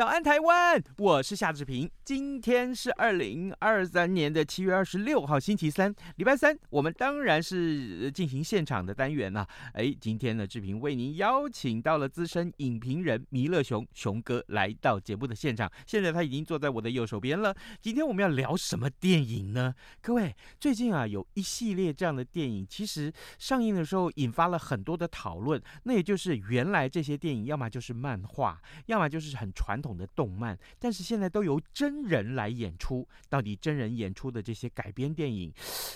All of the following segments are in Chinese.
早安，台湾！我是夏志平。今天是二零二三年的七月二十六号，星期三，礼拜三。我们当然是进行现场的单元了。哎，今天呢，志平为您邀请到了资深影评人弥勒熊熊哥来到节目的现场。现在他已经坐在我的右手边了。今天我们要聊什么电影呢？各位，最近啊，有一系列这样的电影，其实上映的时候引发了很多的讨论。那也就是原来这些电影，要么就是漫画，要么就是很传统。的动漫，但是现在都由真人来演出。到底真人演出的这些改编电影，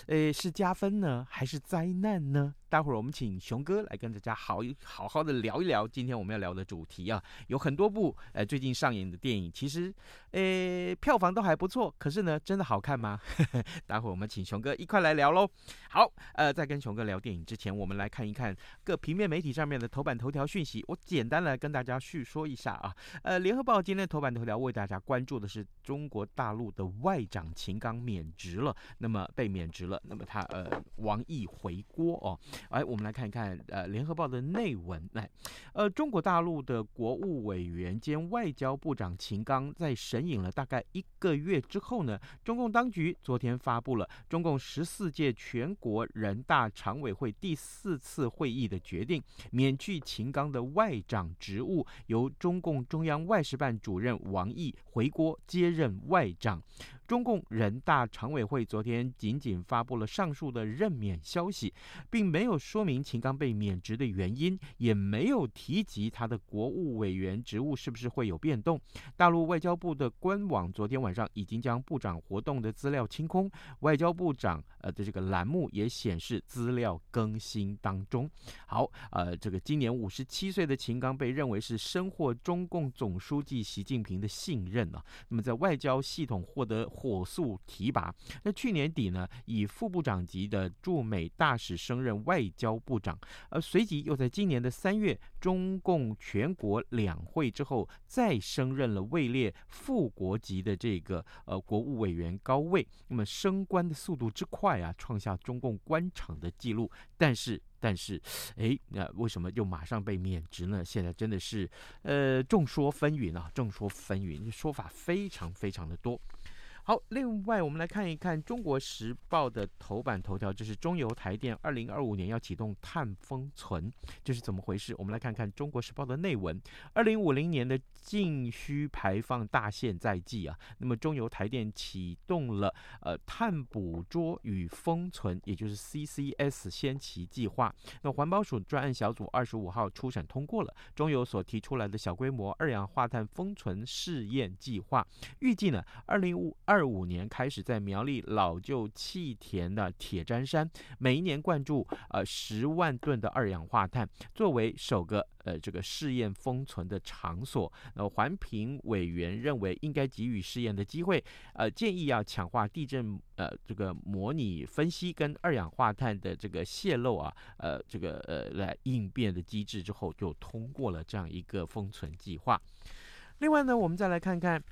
呃，是加分呢，还是灾难呢？待会儿我们请熊哥来跟大家好好好的聊一聊。今天我们要聊的主题啊，有很多部呃最近上映的电影，其实呃票房都还不错。可是呢，真的好看吗？待会儿我们请熊哥一块来聊喽。好，呃，在跟熊哥聊电影之前，我们来看一看各平面媒体上面的头版头条讯息。我简单来跟大家叙说一下啊。呃，联合报今天头版头条为大家关注的是中国大陆的外长秦刚免职了，那么被免职了，那么他呃王毅回锅哦。哎，我们来看一看，呃，《联合报》的内文。来，呃，中国大陆的国务委员兼外交部长秦刚在神隐了大概一个月之后呢，中共当局昨天发布了中共十四届全国人大常委会第四次会议的决定，免去秦刚的外长职务，由中共中央外事办主任王毅回国接任外长。中共人大常委会昨天仅仅发布了上述的任免消息，并没有说明秦刚被免职的原因，也没有提及他的国务委员职务是不是会有变动。大陆外交部的官网昨天晚上已经将部长活动的资料清空，外交部长呃的这个栏目也显示资料更新当中。好，呃，这个今年五十七岁的秦刚被认为是深获中共总书记习近平的信任啊，那么在外交系统获得。火速提拔。那去年底呢，以副部长级的驻美大使升任外交部长，而随即又在今年的三月，中共全国两会之后，再升任了位列副国级的这个呃国务委员高位。那么升官的速度之快啊，创下中共官场的记录。但是，但是，哎，那为什么又马上被免职呢？现在真的是呃众说纷纭啊，众说纷纭，说法非常非常的多。好，另外我们来看一看《中国时报》的头版头条，就是中油台电二零二五年要启动碳封存，这是怎么回事？我们来看看《中国时报》的内文。二零五零年的净虚排放大限在即啊，那么中油台电启动了呃碳捕捉与封存，也就是 CCS 先期计划。那环保署专案小组二十五号初审通过了中油所提出来的小规模二氧化碳封存试验计划，预计呢二零五二。二五年开始，在苗栗老旧气田的铁砧山，每一年灌注呃十万吨的二氧化碳，作为首个呃这个试验封存的场所。那环评委员认为应该给予试验的机会，呃建议要强化地震呃这个模拟分析跟二氧化碳的这个泄漏啊呃这个呃来应变的机制之后，就通过了这样一个封存计划。另外呢，我们再来看看。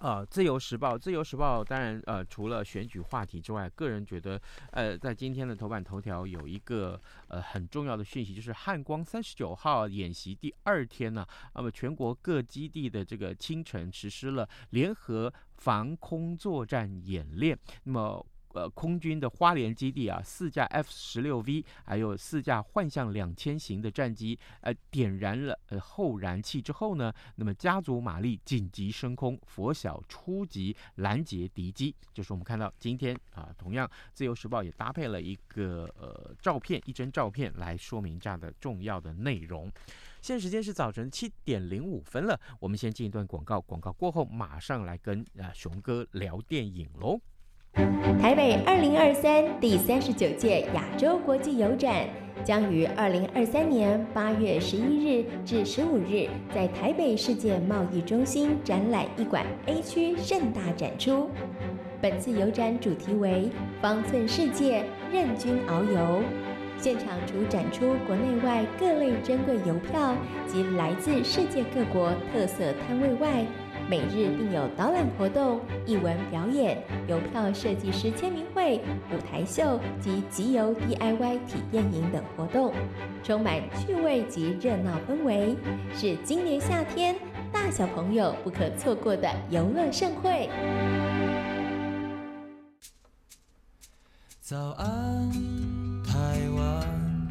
呃，自由时报，自由时报当然呃，除了选举话题之外，个人觉得呃，在今天的头版头条有一个呃很重要的讯息，就是汉光三十九号演习第二天呢，那么全国各基地的这个清晨实施了联合防空作战演练，那么。呃，空军的花莲基地啊，四架 F 十六 V，还有四架幻象两千型的战机，呃，点燃了呃后燃器之后呢，那么加足马力紧急升空，拂晓出击拦截敌机。就是我们看到今天啊，同样自由时报也搭配了一个呃照片，一张照片来说明这样的重要的内容。现在时间是早晨七点零五分了，我们先进一段广告，广告过后马上来跟啊熊哥聊电影喽。台北二零二三第三十九届亚洲国际邮展将于二零二三年八月十一日至十五日在台北世界贸易中心展览一馆 A 区盛大展出。本次邮展主题为“方寸世界，任君遨游”。现场除展出国内外各类珍贵邮票及来自世界各国特色摊位外，每日并有导览活动、艺文表演、邮票设计师签名会、舞台秀及集邮 DIY 体验营等活动，充满趣味及热闹氛围，是今年夏天大小朋友不可错过的游乐盛会。早安，台湾，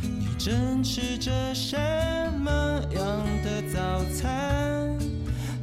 你正吃着什么样的？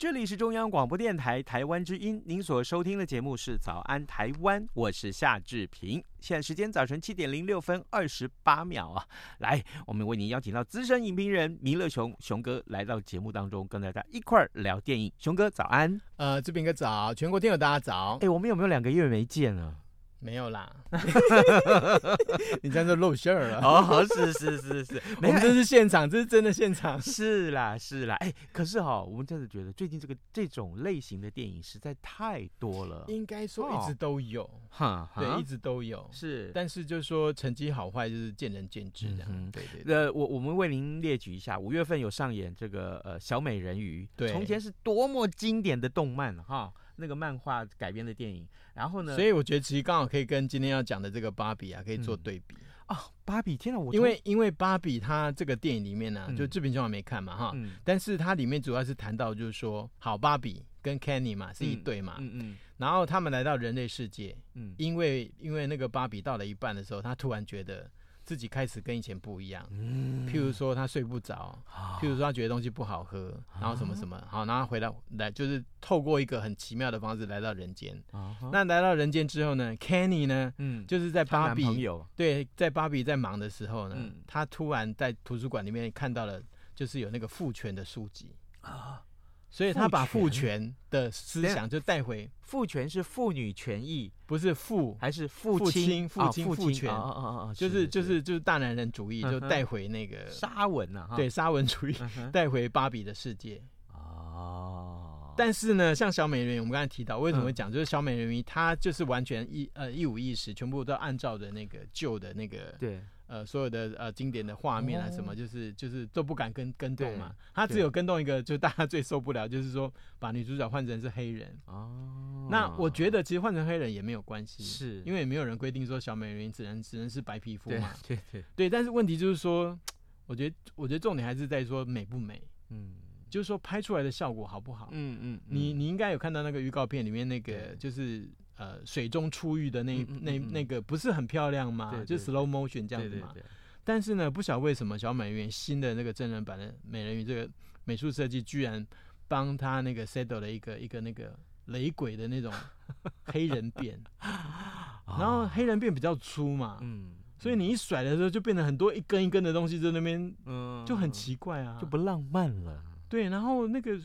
这里是中央广播电台台湾之音，您所收听的节目是《早安台湾》，我是夏志平。现在时间早晨七点零六分二十八秒啊，来，我们为您邀请到资深影评人弥勒熊熊哥来到节目当中，跟大家一块儿聊电影。熊哥早安，呃，志平哥早，全国听友大家早。哎，我们有没有两个月没见了？没有啦，你这样就露馅儿了。哦，是是是是，我们这是现场，这是真的现场。是啦是啦，哎，可是哈，我们真的觉得最近这个这种类型的电影实在太多了。应该说一直都有，哈，对，一直都有。是，但是就是说成绩好坏就是见仁见智的。嗯，对对。呃，我我们为您列举一下，五月份有上演这个呃小美人鱼，对，从前是多么经典的动漫哈。那个漫画改编的电影，然后呢？所以我觉得其实刚好可以跟今天要讲的这个芭比啊，可以做对比啊。嗯哦、芭比，天哪！我因为因为芭比它这个电影里面呢、啊，嗯、就志平兄还没看嘛哈，嗯、但是它里面主要是谈到就是说，好，芭比跟 Kenny 嘛是一对嘛，嗯嗯，嗯然后他们来到人类世界，嗯，因为因为那个芭比到了一半的时候，他突然觉得。自己开始跟以前不一样，嗯，譬如说他睡不着，譬如说他觉得东西不好喝，然后什么什么，好，然后回来来就是透过一个很奇妙的方式来到人间。那来到人间之后呢，Kenny 呢，嗯，就是在芭比对，在芭比在忙的时候呢，他突然在图书馆里面看到了，就是有那个父权的书籍。啊。所以他把父权的思想就带回，父权是妇女权益，不是父还是父亲？父亲父权，就是就是就是大男人主义，就带回那个沙文呐，对沙文主义带回芭比的世界。哦，但是呢，像小美人鱼，我们刚才提到为什么会讲，就是小美人鱼她就是完全一呃一五一十，全部都按照着那个旧的那个对。呃，所有的呃经典的画面啊，什么就是就是都不敢跟跟动嘛。他只有跟动一个，就大家最受不了，就是说把女主角换成是黑人。哦，那我觉得其实换成黑人也没有关系，是因为也没有人规定说小美人鱼只能只能是白皮肤嘛。对 对对。但是问题就是说，我觉得我觉得重点还是在说美不美。嗯。就是说拍出来的效果好不好？嗯嗯。你你应该有看到那个预告片里面那个就是。呃，水中出浴的那那那个不是很漂亮吗？就 slow motion 这样子嘛。但是呢，不晓得为什么小美人鱼新的那个真人版的美人鱼这个美术设计，居然帮他那个 set 了一个一个那个雷鬼的那种 黑人变，然后黑人变比较粗嘛，嗯，所以你一甩的时候就变成很多一根一根的东西在那边，嗯，就很奇怪啊，就不浪漫了。对，然后那个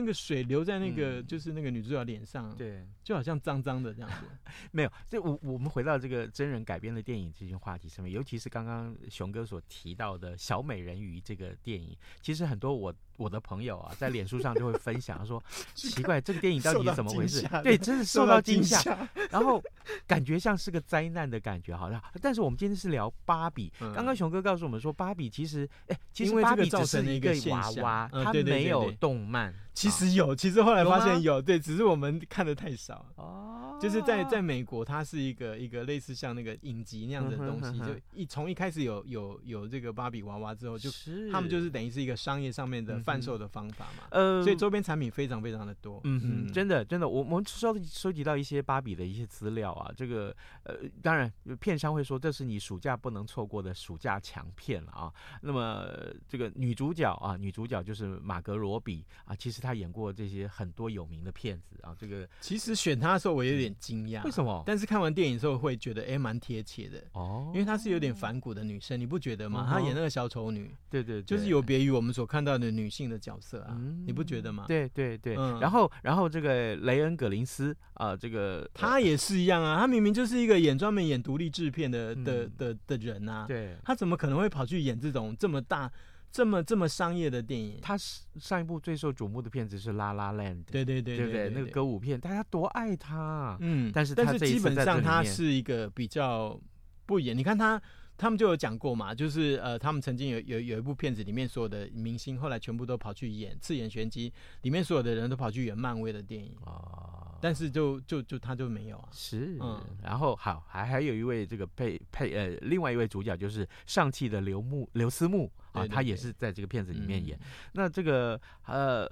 那个水流在那个、嗯、就是那个女主角脸上，对，就好像脏脏的这样子。没有，这我我们回到这个真人改编的电影这些话题上面，尤其是刚刚熊哥所提到的小美人鱼这个电影，其实很多我。我的朋友啊，在脸书上就会分享说，奇怪，这个电影到底是怎么回事？对，真是受到惊吓，然后感觉像是个灾难的感觉，好像。但是我们今天是聊芭比，刚刚熊哥告诉我们说，芭比其实，哎，其实芭比只是一个娃娃，它没有动漫。其实有，其实后来发现有，对，只是我们看的太少。哦。就是在在美国，它是一个一个类似像那个影集那样的东西，就一从一开始有有有这个芭比娃娃之后，就他们就是等于是一个商业上面的贩售的方法嘛，呃，所以周边产品非常非常的多，嗯嗯，真的真的，我我们收收集到一些芭比的一些资料啊，这个呃，当然片商会说这是你暑假不能错过的暑假强片了啊，那么这个女主角啊，女主角就是马格罗比啊，其实是他演过这些很多有名的片子啊。这个其实选他的时候我有点惊讶，为什么？但是看完电影之后会觉得哎，蛮贴切的哦，因为她是有点反骨的女生，你不觉得吗？她演那个小丑女，对对，就是有别于我们所看到的女性的角色啊，你不觉得吗？对对对。然后然后这个雷恩·葛林斯啊，这个他也是一样啊，他明明就是一个演专门演独立制片的的的的人啊，对，他怎么可能会跑去演这种这么大？这么这么商业的电影，他上一部最受瞩目的片子是《拉拉 La Land》，对对对，对不对？那个歌舞片，大家多爱他，嗯，但是但是基本上他是一个比较不演。你看他，他们就有讲过嘛，就是呃，他们曾经有有有一部片子里面所有的明星后来全部都跑去演《刺眼玄机》，里面所有的人都跑去演漫威的电影啊。但是就就就他就没有啊，是，嗯，然后好还还有一位这个配配呃另外一位主角就是上汽的刘牧刘思慕啊，他也是在这个片子里面演。那这个呃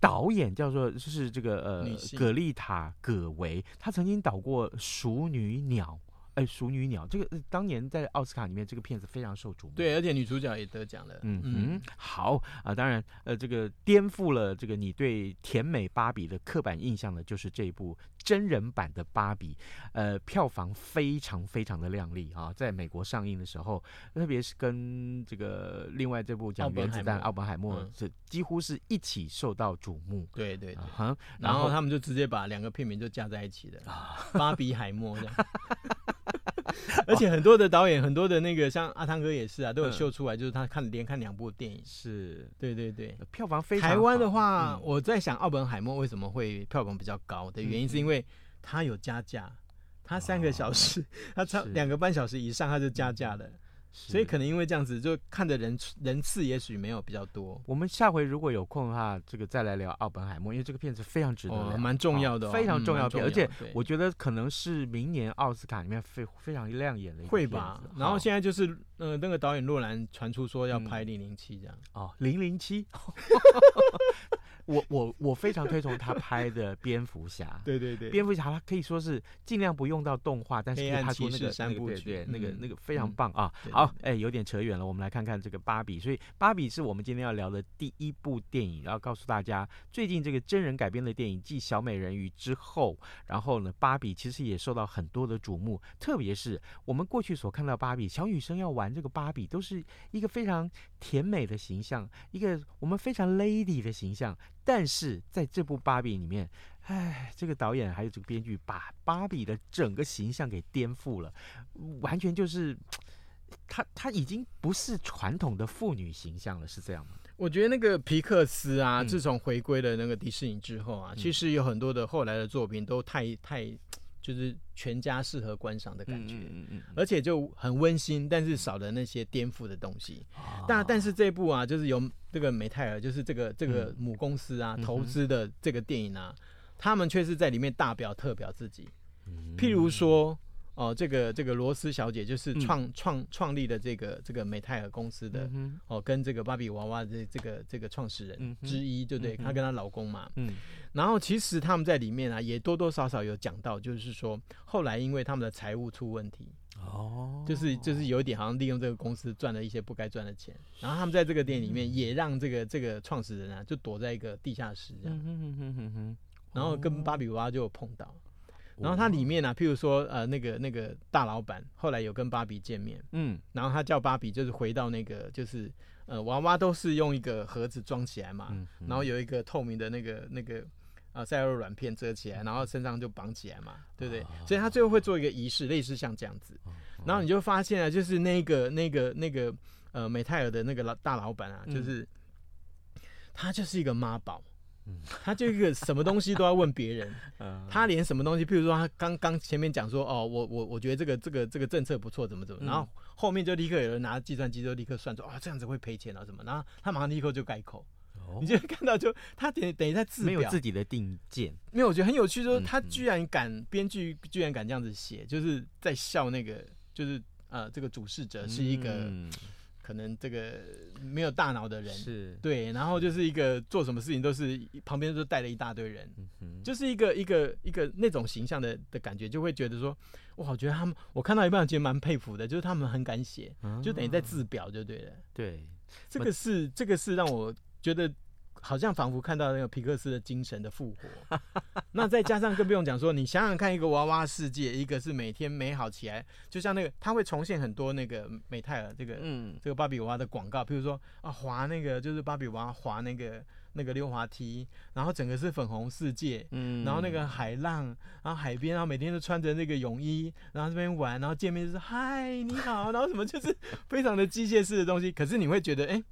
导演叫做就是这个呃葛丽塔葛维，他曾经导过《熟女鸟》。哎，熟女鸟这个当年在奥斯卡里面这个片子非常受瞩目，对，而且女主角也得奖了。嗯嗯，好啊、呃，当然呃，这个颠覆了这个你对甜美芭比的刻板印象的，就是这一部真人版的芭比，呃，票房非常非常的亮丽啊，在美国上映的时候，特别是跟这个另外这部讲原子弹奥本海默，是、嗯、几乎是一起受到瞩目。对对对，然后他们就直接把两个片名就加在一起的，芭比海默这样。而且很多的导演，很多的那个像阿汤哥也是啊，都有秀出来，就是他看连看两部电影，是。对对对，票房非常。台湾的话，我在想奥本海默为什么会票房比较高的原因，是因为他有加价，他三个小时，他超两个半小时以上，他就加价了。所以可能因为这样子，就看的人人次也许没有比较多。我们下回如果有空的话，这个再来聊奥本海默，因为这个片子非常值得聊，蛮重要的，非常重要片，而且我觉得可能是明年奥斯卡里面非非常亮眼的一个。会吧？然后现在就是，呃，那个导演洛兰传出说要拍《零零七》这样。哦，《零零七》。我我我非常推崇他拍的蝙蝠侠，对对对，蝙蝠侠他可以说是尽量不用到动画，但是他说那个三部曲，那个那个非常棒啊。好，哎，有点扯远了，我们来看看这个芭比。所以芭比是我们今天要聊的第一部电影，然后告诉大家，最近这个真人改编的电影继小美人鱼之后，然后呢，芭比其实也受到很多的瞩目，特别是我们过去所看到芭比小女生要玩这个芭比，都是一个非常甜美的形象，一个我们非常 lady 的形象。但是在这部芭比里面，哎，这个导演还有这个编剧把芭比的整个形象给颠覆了，完全就是，他他已经不是传统的妇女形象了，是这样吗？我觉得那个皮克斯啊，自从回归了那个迪士尼之后啊，嗯、其实有很多的后来的作品都太太。就是全家适合观赏的感觉，嗯嗯，而且就很温馨，但是少了那些颠覆的东西。但但是这部啊，就是由这个美泰尔，就是这个这个母公司啊投资的这个电影啊，他们却是在里面大表特表自己，譬如说。哦，这个这个罗斯小姐就是创创创立的这个这个美泰尔公司的，嗯、哦，跟这个芭比娃娃的这个这个创始人之一，对不对？她、嗯、跟她老公嘛，嗯，然后其实他们在里面啊，也多多少少有讲到，就是说后来因为他们的财务出问题，哦，就是就是有一点好像利用这个公司赚了一些不该赚的钱，然后他们在这个店里面也让这个这个创始人啊，就躲在一个地下室这样，然后跟芭比娃娃就有碰到。然后它里面呢、啊，譬如说，呃，那个那个大老板后来有跟芭比见面，嗯，然后他叫芭比就是回到那个就是，呃，娃娃都是用一个盒子装起来嘛，然后有一个透明的那个那个啊赛璐软片遮起来，然后身上就绑起来嘛，对不对？所以他最后会做一个仪式，类似像这样子，然后你就发现啊，就是那个那个那个呃美泰尔的那个老大老板啊，就是、嗯、他就是一个妈宝。他就一个什么东西都要问别人，他连什么东西，譬如说他刚刚前面讲说，哦，我我我觉得这个这个这个政策不错，怎么怎么，然后后面就立刻有人拿计算机就立刻算出，哦，这样子会赔钱啊什么，然后他马上立刻就改口，你就看到就他等等于在自表，没有自己的定见，没有，我觉得很有趣，就是他居然敢编剧居然敢这样子写，就是在笑那个，就是呃这个主事者是一个。可能这个没有大脑的人。是。对，然后就是一个做什么事情都是旁边都带了一大堆人，嗯、就是一个一个一个那种形象的的感觉，就会觉得说，哇，我觉得他们我看到一半，觉得蛮佩服的，就是他们很敢写，嗯、就等于在自表就对了。对，这个是这个是让我觉得好像仿佛看到那个皮克斯的精神的复活。那再加上更不用讲说，你想想看，一个娃娃世界，一个是每天美好起来，就像那个他会重现很多那个美泰尔这个嗯这个芭比娃娃的广告，譬如说啊滑那个就是芭比娃娃滑那个。那个溜滑梯，然后整个是粉红世界，嗯，然后那个海浪，然后海边，然后每天都穿着那个泳衣，然后这边玩，然后见面就是嗨你好，然后什么就是非常的机械式的东西。可是你会觉得，哎，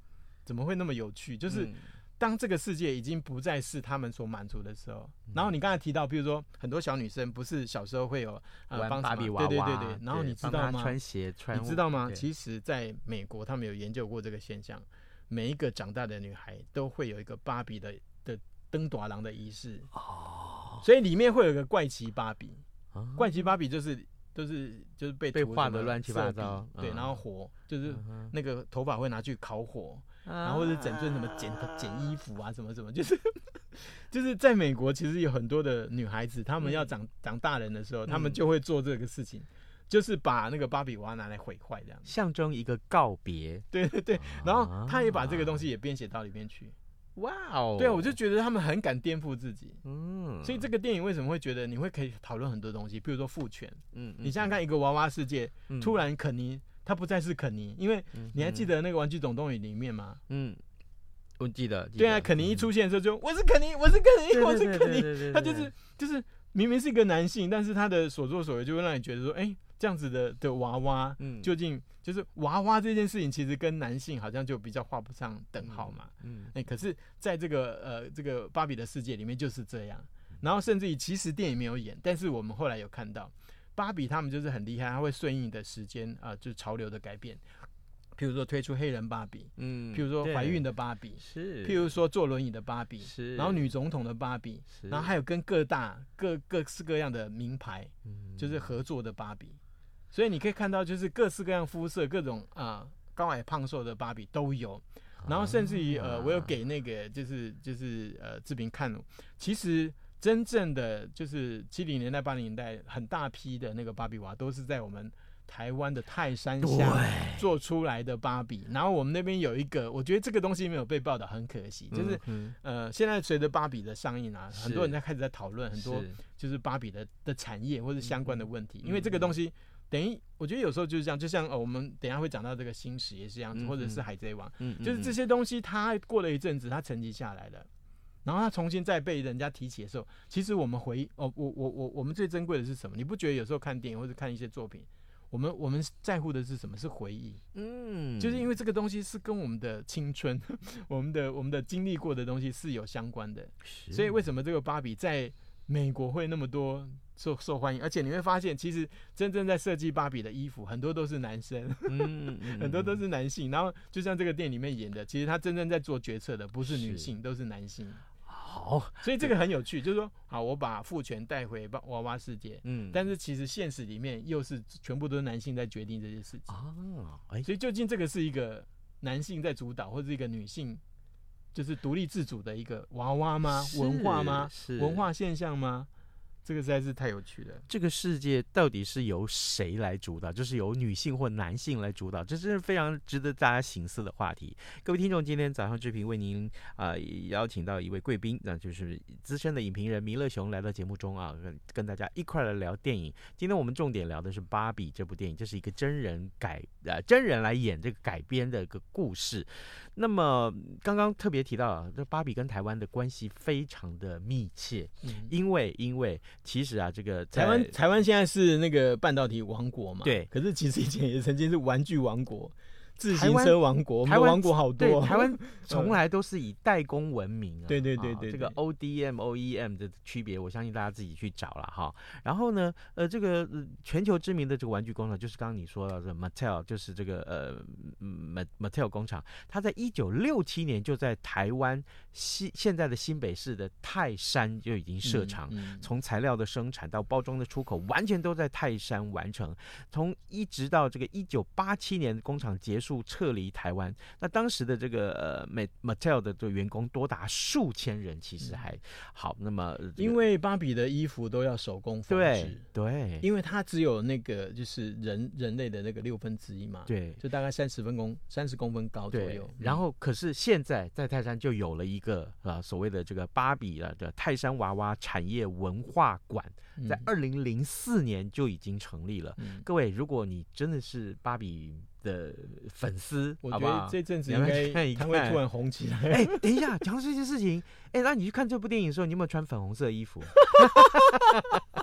怎么会那么有趣？就是当这个世界已经不再是他们所满足的时候，然后你刚才提到，比如说很多小女生不是小时候会有呃帮芭比娃娃，对对对对，然后你知道吗？穿鞋穿，你知道吗？其实在美国，他们有研究过这个现象。每一个长大的女孩都会有一个芭比的的登大人的仪式。哦，所以里面会有一个怪奇芭比，怪奇芭比就是都、就是就是被被画的乱七八糟，对，然后火就是那个头发会拿去烤火，然后或者整顿什么剪剪衣服啊什么什么，就是就是在美国其实有很多的女孩子，她们要长长大人的时候，她们就会做这个事情。就是把那个芭比娃娃拿来毁坏，这样象征一个告别。对对对，然后他也把这个东西也编写到里面去。哇哦！对啊，我就觉得他们很敢颠覆自己。嗯，所以这个电影为什么会觉得你会可以讨论很多东西？比如说父权。嗯，你想想看，一个娃娃世界，突然肯尼他不再是肯尼，因为你还记得那个《玩具总动员》里面吗？嗯，我记得。对啊，肯尼一出现的时候就我是肯尼，我是肯尼，我是肯尼。他就是就是明明是一个男性，但是他的所作所为就会让你觉得说，哎。这样子的的娃娃，嗯，究竟就是娃娃这件事情，其实跟男性好像就比较画不上等号嘛，嗯，哎、欸，可是在这个呃这个芭比的世界里面就是这样，然后甚至于其实电影没有演，但是我们后来有看到芭比他们就是很厉害，他会顺应的时间啊、呃，就是潮流的改变，譬如说推出黑人芭比，嗯，譬如说怀孕的芭比是，譬如说坐轮椅的芭比是，然后女总统的芭比是，然后还有跟各大各各式各样的名牌，嗯，就是合作的芭比。所以你可以看到，就是各式各样肤色、各种啊、呃、高矮胖瘦的芭比都有，然后甚至于呃，我有给那个就是就是呃志平看，其实真正的就是七零年代八零年代很大批的那个芭比娃都是在我们台湾的泰山下做出来的芭比，然后我们那边有一个，我觉得这个东西没有被报道，很可惜，就是呃现在随着芭比的上映啊，很多人在开始在讨论很多就是芭比的的产业或者相关的问题，因为这个东西。等于我觉得有时候就是这样，就像哦，我们等一下会讲到这个星矢也是这样子，或者是海贼王，就是这些东西，它过了一阵子，它沉积下来了，然后它重新再被人家提起的时候，其实我们回忆哦，我我我我们最珍贵的是什么？你不觉得有时候看电影或者看一些作品，我们我们在乎的是什么？是回忆，嗯，就是因为这个东西是跟我们的青春、我们的我们的经历过的东西是有相关的，所以为什么这个芭比在美国会那么多？受受欢迎，而且你会发现，其实真正在设计芭比的衣服，很多都是男生，嗯嗯、很多都是男性。然后就像这个电影里面演的，其实他真正在做决策的不是女性，都是男性。好，所以这个很有趣，就是说，好，我把父权带回娃娃世界，嗯，但是其实现实里面又是全部都是男性在决定这些事情啊。所以究竟这个是一个男性在主导，或者一个女性就是独立自主的一个娃娃吗？文化吗？文化现象吗？这个实在是太有趣了。这个世界到底是由谁来主导？就是由女性或男性来主导？这真是非常值得大家醒思的话题。各位听众，今天早上志平为您啊、呃、邀请到一位贵宾，那就是资深的影评人弥勒熊来到节目中啊，跟跟大家一块来聊电影。今天我们重点聊的是《芭比》这部电影，这是一个真人改呃真人来演这个改编的一个故事。那么刚刚特别提到啊，这芭比跟台湾的关系非常的密切，嗯、因为因为其实啊，这个台湾台湾现在是那个半导体王国嘛，对，可是其实以前也曾经是玩具王国。自行车王国，台湾王国好多。台湾 从来都是以代工闻名啊。对对对对，这个 ODM、OEM 的区别，我相信大家自己去找了哈。然后呢，呃，这个全球知名的这个玩具工厂，就是刚刚你说到的 Mattel，就是这个呃 Mattel 工厂，它在一九六七年就在台湾新现在的新北市的泰山就已经设厂，从材料的生产到包装的出口，完全都在泰山完成。从一直到这个一九八七年工厂结束。数撤离台湾。那当时的这个呃美 Mattel 的这个员工多达数千人，其实还好。那么、这个、因为芭比的衣服都要手工缝制，对，对，因为它只有那个就是人人类的那个六分之一嘛，对，就大概三十分公三十公分高左右。然后可是现在在泰山就有了一个啊所谓的这个芭比了的泰山娃娃产业文化馆，在二零零四年就已经成立了。嗯、各位，如果你真的是芭比的粉丝，我觉得这阵子应该看一看，他会突然红起来。哎，等一下，讲到这件事情，哎，那你去看这部电影的时候，你有没有穿粉红色的衣服？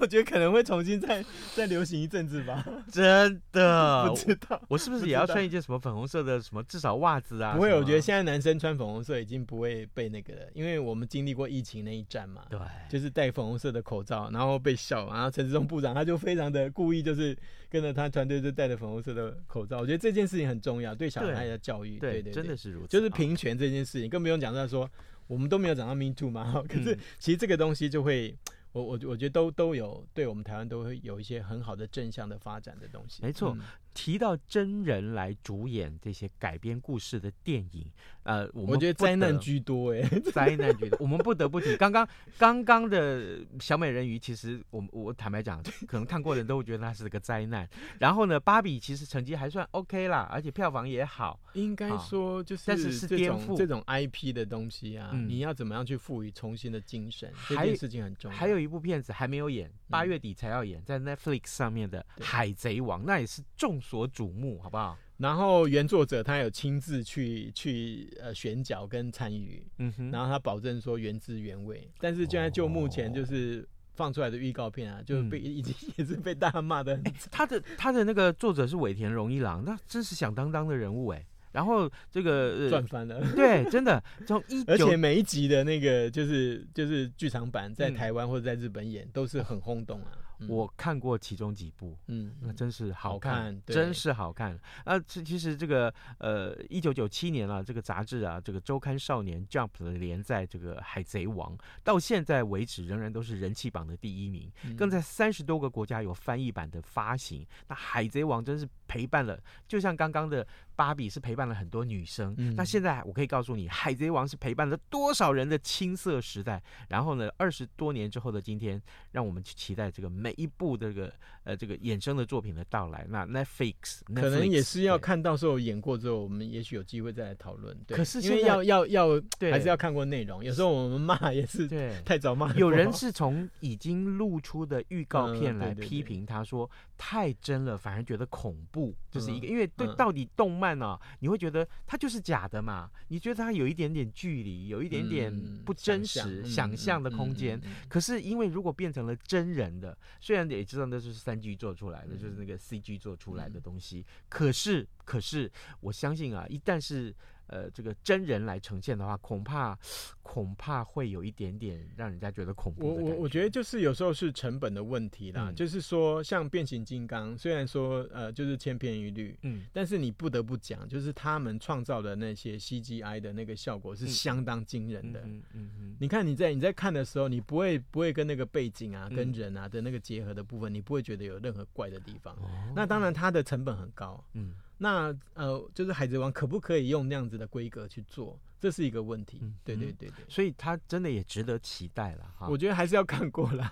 我觉得可能会重新再再流行一阵子吧。真的不知道，我是不是也要穿一件什么粉红色的什么至少袜子啊？不会，我觉得现在男生穿粉红色已经不会被那个了，因为我们经历过疫情那一战嘛。对，就是戴粉红色的口罩，然后被笑，然后陈志忠部长他就非常的故意，就是跟着他团队就戴着粉红色的口罩。我觉得这件事情很重要，对小孩的教育。对对，对，对，真的是如此。就是平权这件事情，更不用讲到说我们都没有讲到 Me Too 嘛。可是其实这个东西就会。我我我觉得都都有对我们台湾都会有一些很好的正向的发展的东西。没错。嗯提到真人来主演这些改编故事的电影，呃，我，们觉得灾难居多哎，灾难居多。我们不得不提刚刚刚刚的小美人鱼，其实我我坦白讲，可能看过的人都会觉得它是个灾难。然后呢，芭比其实成绩还算 OK 啦，而且票房也好。应该说就是，但是是颠覆这种 IP 的东西啊，嗯、你要怎么样去赋予重新的精神？这件事情很重要。还有一部片子还没有演，八月底才要演，在 Netflix 上面的《海贼王》，那也是众。所瞩目，好不好？然后原作者他有亲自去去呃选角跟参与，嗯哼，然后他保证说原汁原味。但是现在就目前就是放出来的预告片啊，哦、就被已经也是被大家骂的、欸。他的他的那个作者是尾田荣一郎，那真是响当当的人物哎。然后这个赚翻了，对，真的从一 而且每一集的那个就是就是剧场版在台湾或者在日本演、嗯、都是很轰动啊。我看过其中几部，嗯，那真是好看，好看真是好看。啊，其其实这个呃，一九九七年了，这个杂志啊，这个周刊少年 Jump 的连载这个《海贼王》，到现在为止仍然都是人气榜的第一名，嗯、更在三十多个国家有翻译版的发行。那《海贼王》真是陪伴了，就像刚刚的芭比是陪伴了很多女生，嗯、那现在我可以告诉你，《海贼王》是陪伴了多少人的青涩时代。然后呢，二十多年之后的今天，让我们去期待这个。每一部这个呃这个衍生的作品的到来，那 Netflix, 可能也是要看到时候演过之后，我们也许有机会再来讨论。对，可是因为要要要对还是要看过内容，有时候我们骂也是对太早骂。有人是从已经露出的预告片来批评他说太真了，反而觉得恐怖，就是一个因为对到底动漫呢、哦，你会觉得它就是假的嘛？你觉得它有一点点距离，有一点点不真实想象的空间。可是因为如果变成了真人的。虽然也知道那就是三 G 做出来的，嗯、就是那个 CG 做出来的东西，嗯、可是，可是我相信啊，一旦是。呃，这个真人来呈现的话，恐怕恐怕会有一点点让人家觉得恐怖。我我我觉得就是有时候是成本的问题啦，嗯、就是说像变形金刚，虽然说呃就是千篇一律，嗯，但是你不得不讲，就是他们创造的那些 CGI 的那个效果是相当惊人的。嗯嗯嗯，你看你在你在看的时候，你不会不会跟那个背景啊、跟人啊的那个结合的部分，你不会觉得有任何怪的地方。哦、那当然它的成本很高，嗯。那呃，就是海贼王可不可以用那样子的规格去做？这是一个问题。嗯、对对对对，所以他真的也值得期待了哈。我觉得还是要看过啦，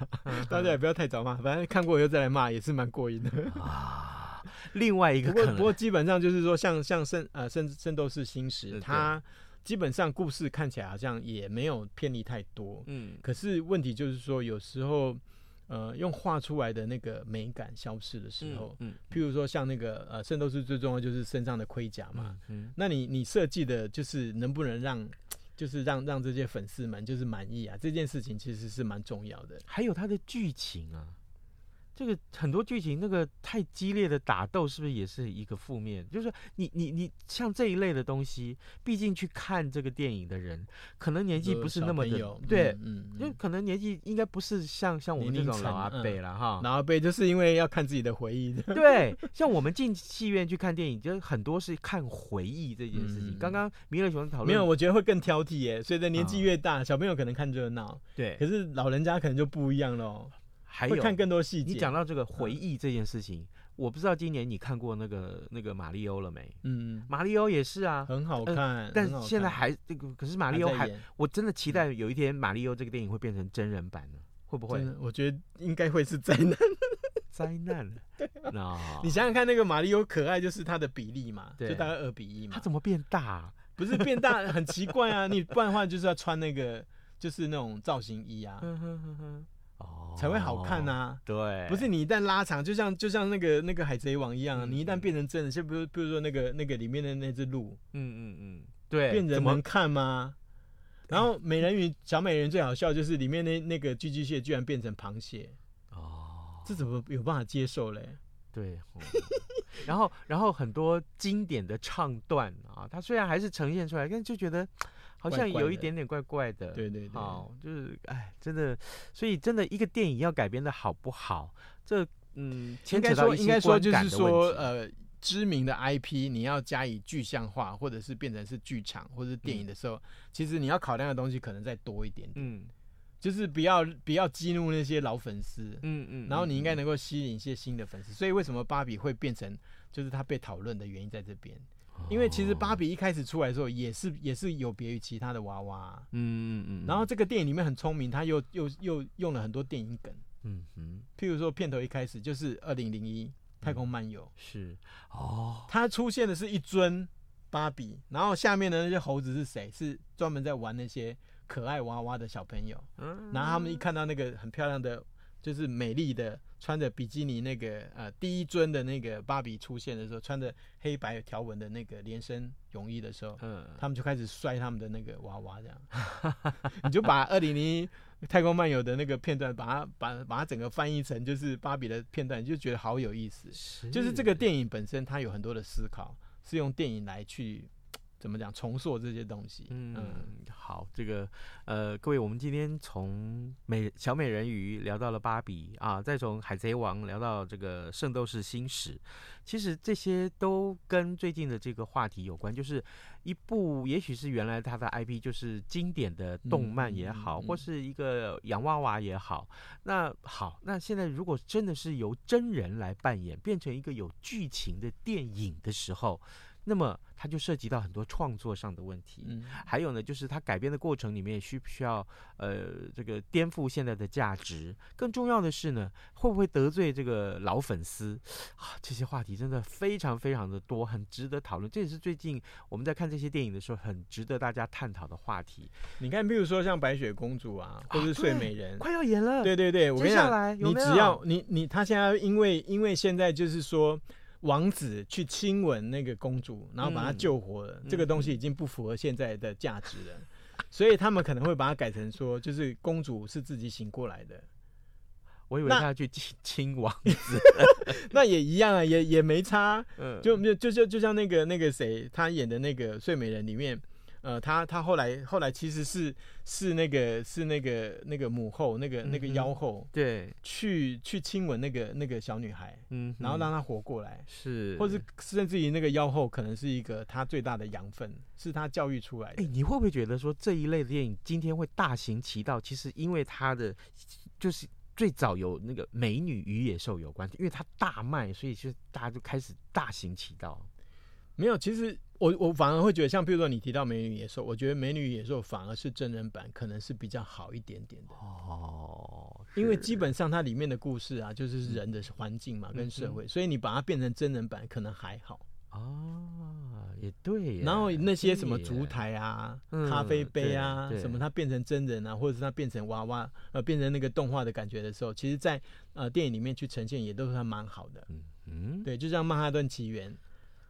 大家也不要太早骂，反正看过以后再来骂也是蛮过瘾的啊。另外一个，不过不过基本上就是说像，像像圣呃圣圣斗士星矢，它基本上故事看起来好像也没有偏离太多。嗯，可是问题就是说有时候。呃，用画出来的那个美感消失的时候，嗯，嗯譬如说像那个呃，圣斗士最重要就是身上的盔甲嘛，嗯，嗯那你你设计的就是能不能让，就是让让这些粉丝们就是满意啊？这件事情其实是蛮重要的。还有它的剧情啊。这个很多剧情，那个太激烈的打斗，是不是也是一个负面？就是说你你你像这一类的东西，毕竟去看这个电影的人，可能年纪不是那么的，对，嗯，就可能年纪应该不是像像我们这种老阿伯了哈。老阿伯就是因为要看自己的回忆。对，像我们进戏院去看电影，就很多是看回忆这件事情。刚刚弥勒熊讨论，没有，我觉得会更挑剔耶。随着年纪越大，小朋友可能看热闹，对，可是老人家可能就不一样喽。还有会看更多细节。你讲到这个回忆这件事情，嗯、我不知道今年你看过那个那个马里欧了没？嗯，马里欧也是啊，很好看，呃、但现在还这个，可是马里欧还，还我真的期待有一天马里欧这个电影会变成真人版呢，会不会？我觉得应该会是灾难，灾难。No. 你想想看，那个马里欧可爱就是它的比例嘛，就大概二比一嘛。它怎么变大、啊？不是变大，很奇怪啊！你不然的话就是要穿那个，就是那种造型衣啊。哦，才会好看啊！对，不是你一旦拉长，就像就像那个那个海贼王一样、啊，嗯、你一旦变成真的，就比如比如说那个那个里面的那只鹿，嗯嗯嗯，对，变人能看吗？然后美人鱼小美人最好笑就是里面那那个寄居蟹居然变成螃蟹，哦，这怎么有办法接受嘞？对，嗯、然后然后很多经典的唱段啊，它虽然还是呈现出来，但就觉得。好像有一点点怪怪的，对对对，好，就是哎，真的，所以真的一个电影要改编的好不好，这嗯，应该说应该说就是说，呃，知名的 IP 你要加以具象化，或者是变成是剧场或者是电影的时候，嗯、其实你要考量的东西可能再多一点点，嗯，就是不要不要激怒那些老粉丝，嗯嗯，然后你应该能够吸引一些新的粉丝，所以为什么芭比会变成就是他被讨论的原因在这边。因为其实芭比一开始出来的时候也是也是有别于其他的娃娃，嗯嗯嗯。然后这个电影里面很聪明，他又又又用了很多电影梗，嗯哼。譬如说片头一开始就是二零零一太空漫游，是哦，它出现的是一尊芭比，然后下面的那些猴子是谁？是专门在玩那些可爱娃娃的小朋友，嗯。然后他们一看到那个很漂亮的。就是美丽的穿着比基尼那个呃第一尊的那个芭比出现的时候，穿着黑白条纹的那个连身泳衣的时候，嗯，他们就开始摔他们的那个娃娃，这样，你就把二零零一太空漫游的那个片段，把它把把它整个翻译成就是芭比的片段，你就觉得好有意思。是，就是这个电影本身它有很多的思考，是用电影来去。怎么讲重塑这些东西？嗯，好，这个呃，各位，我们今天从美小美人鱼聊到了芭比啊，再从海贼王聊到这个圣斗士星矢，其实这些都跟最近的这个话题有关，就是一部也许是原来它的 IP 就是经典的动漫也好，或是一个洋娃娃也好，那好，那现在如果真的是由真人来扮演，变成一个有剧情的电影的时候。那么它就涉及到很多创作上的问题，嗯，还有呢，就是它改编的过程里面需不需要呃这个颠覆现在的价值？更重要的是呢，会不会得罪这个老粉丝啊？这些话题真的非常非常的多，很值得讨论。这也是最近我们在看这些电影的时候，很值得大家探讨的话题。你看，比如说像白雪公主啊，或者是睡美人，啊，快要演了。对对对，我跟你讲，你只要你你他现在因为因为现在就是说。王子去亲吻那个公主，然后把她救活了。嗯、这个东西已经不符合现在的价值了，嗯、所以他们可能会把它改成说，就是公主是自己醒过来的。我以为他要去亲亲王子，那也一样啊，也也没差。嗯，就就就就就像那个那个谁，他演的那个睡美人里面。呃，他他后来后来其实是是那个是那个那个母后那个那个妖后，对，去去亲吻那个那个小女孩，嗯，然后让她活过来，是，或是甚至于那个妖后可能是一个她最大的养分，是她教育出来的。哎，你会不会觉得说这一类的电影今天会大行其道？其实因为它的就是最早有那个美女与野兽有关，因为它大卖，所以就大家就开始大行其道。没有，其实。我我反而会觉得，像比如说你提到《美女野兽》，我觉得《美女野兽》反而是真人版，可能是比较好一点点的哦。因为基本上它里面的故事啊，就是人的环境嘛，跟社会，所以你把它变成真人版，可能还好啊。也对。然后那些什么烛台啊、咖啡杯啊，什么它变成真人啊，或者是它变成娃娃，呃，变成那个动画的感觉的时候，其实，在呃电影里面去呈现，也都是还蛮好的。嗯嗯，对，就像《曼哈顿奇缘》。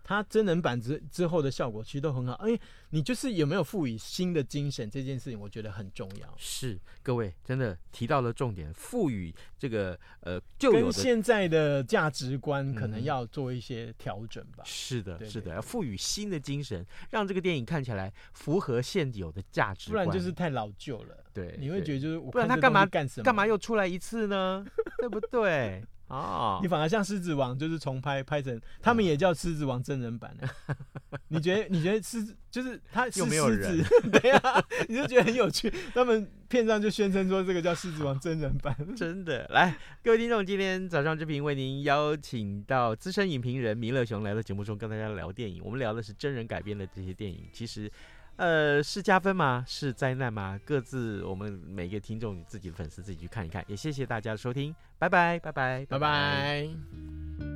它真人版之之后的效果其实都很好，哎，你就是有没有赋予新的精神这件事情，我觉得很重要。是，各位真的提到了重点，赋予这个呃旧有的跟现在的价值观可能要做一些调整吧。嗯、是的，对对对，是的，要赋予新的精神，让这个电影看起来符合现有的价值观，不然就是太老旧了。对，你会觉得就是我不然他干嘛干什么？干嘛又出来一次呢？对不对？哦，你反而像狮子王，就是重拍拍成，他们也叫狮子王真人版。你觉得？你觉得狮子就是他是狮子？没有人对啊，你就觉得很有趣。他们片上就宣称说这个叫狮子王真人版，真的。来，各位听众，今天早上之平为您邀请到资深影评人弥勒雄来到节目中跟大家聊电影。我们聊的是真人改编的这些电影，其实。呃，是加分吗？是灾难吗？各自我们每个听众、自己的粉丝自己去看一看。也谢谢大家的收听，拜拜，拜拜，拜拜。